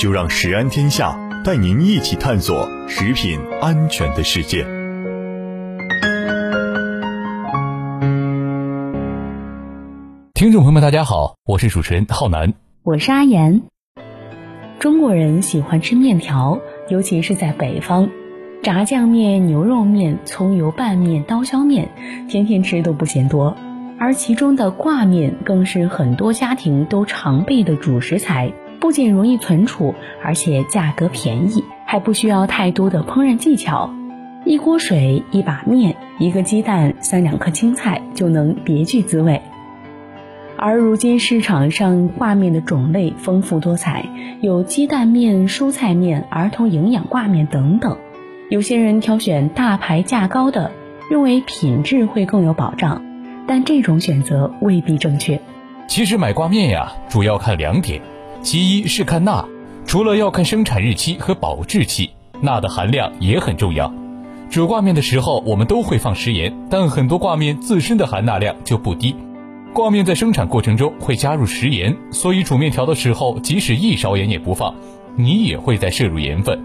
就让食安天下带您一起探索食品安全的世界。听众朋友们，大家好，我是主持人浩南，我是阿言。中国人喜欢吃面条，尤其是在北方，炸酱面、牛肉面、葱油拌面、刀削面，天天吃都不嫌多。而其中的挂面更是很多家庭都常备的主食材。不仅容易存储，而且价格便宜，还不需要太多的烹饪技巧。一锅水、一把面、一个鸡蛋、三两颗青菜就能别具滋味。而如今市场上挂面的种类丰富多彩，有鸡蛋面、蔬菜面、儿童营养挂面等等。有些人挑选大牌价高的，认为品质会更有保障，但这种选择未必正确。其实买挂面呀，主要看两点。其一是看钠，除了要看生产日期和保质期，钠的含量也很重要。煮挂面的时候，我们都会放食盐，但很多挂面自身的含钠量就不低。挂面在生产过程中会加入食盐，所以煮面条的时候，即使一勺盐也不放，你也会再摄入盐分。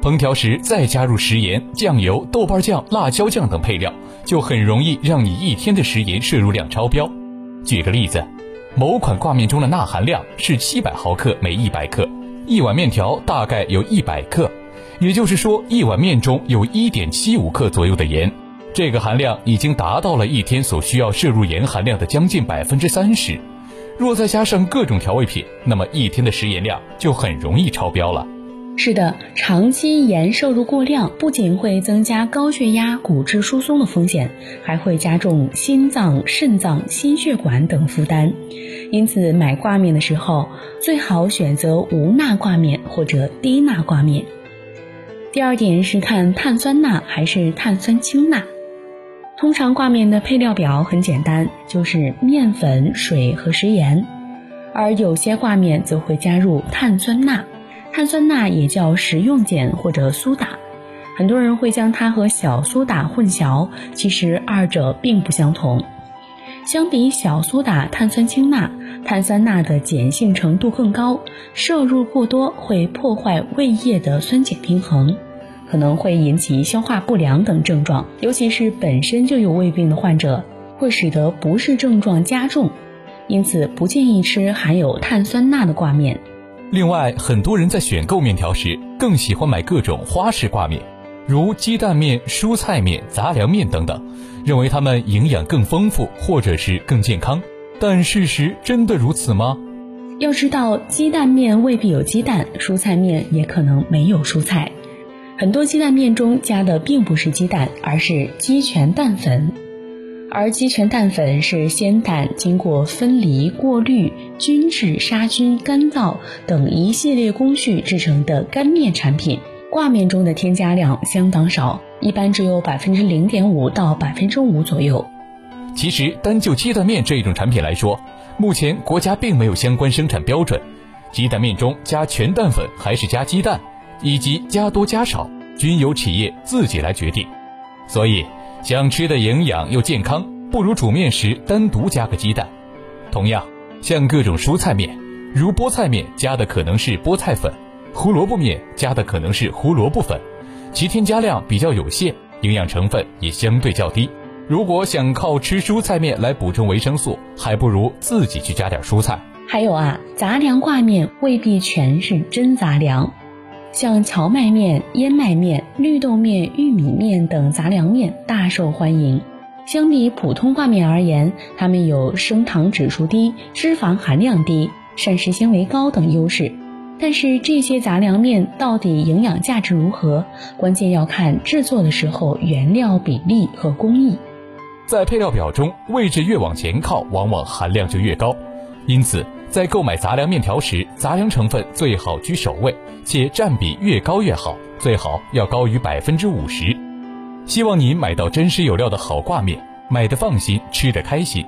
烹调时再加入食盐、酱油、豆瓣酱、辣椒酱等配料，就很容易让你一天的食盐摄入量超标。举个例子。某款挂面中的钠含量是七百毫克每一百克，一碗面条大概有一百克，也就是说一碗面中有一点七五克左右的盐，这个含量已经达到了一天所需要摄入盐含量的将近百分之三十。若再加上各种调味品，那么一天的食盐量就很容易超标了。是的，长期盐摄入过量，不仅会增加高血压、骨质疏松的风险，还会加重心脏、肾脏、心血管等负担。因此，买挂面的时候，最好选择无钠挂面或者低钠挂面。第二点是看碳酸钠还是碳酸氢钠。通常挂面的配料表很简单，就是面粉、水和食盐，而有些挂面则会加入碳酸钠。碳酸钠也叫食用碱或者苏打，很多人会将它和小苏打混淆，其实二者并不相同。相比小苏打碳酸氢钠，碳酸钠的碱性程度更高，摄入过多会破坏胃液的酸碱平衡，可能会引起消化不良等症状，尤其是本身就有胃病的患者，会使得不适症状加重，因此不建议吃含有碳酸钠的挂面。另外，很多人在选购面条时，更喜欢买各种花式挂面，如鸡蛋面、蔬菜面、杂粮面等等，认为它们营养更丰富，或者是更健康。但事实真的如此吗？要知道，鸡蛋面未必有鸡蛋，蔬菜面也可能没有蔬菜。很多鸡蛋面中加的并不是鸡蛋，而是鸡全蛋粉。而鸡全蛋粉是鲜蛋经过分离、过滤、均质、杀菌、干燥等一系列工序制成的干面产品。挂面中的添加量相当少，一般只有百分之零点五到百分之五左右。其实，单就鸡蛋面这一种产品来说，目前国家并没有相关生产标准。鸡蛋面中加全蛋粉还是加鸡蛋，以及加多加少，均由企业自己来决定。所以。想吃的营养又健康，不如煮面时单独加个鸡蛋。同样，像各种蔬菜面，如菠菜面加的可能是菠菜粉，胡萝卜面加的可能是胡萝卜粉，其添加量比较有限，营养成分也相对较低。如果想靠吃蔬菜面来补充维生素，还不如自己去加点蔬菜。还有啊，杂粮挂面未必全是真杂粮。像荞麦面、燕麦面、绿豆面、玉米面等杂粮面大受欢迎。相比普通挂面而言，它们有升糖指数低、脂肪含量低、膳食纤维高等优势。但是这些杂粮面到底营养价值如何？关键要看制作的时候原料比例和工艺。在配料表中，位置越往前靠，往往含量就越高。因此，在购买杂粮面条时，杂粮成分最好居首位，且占比越高越好，最好要高于百分之五十。希望您买到真实有料的好挂面，买的放心，吃的开心。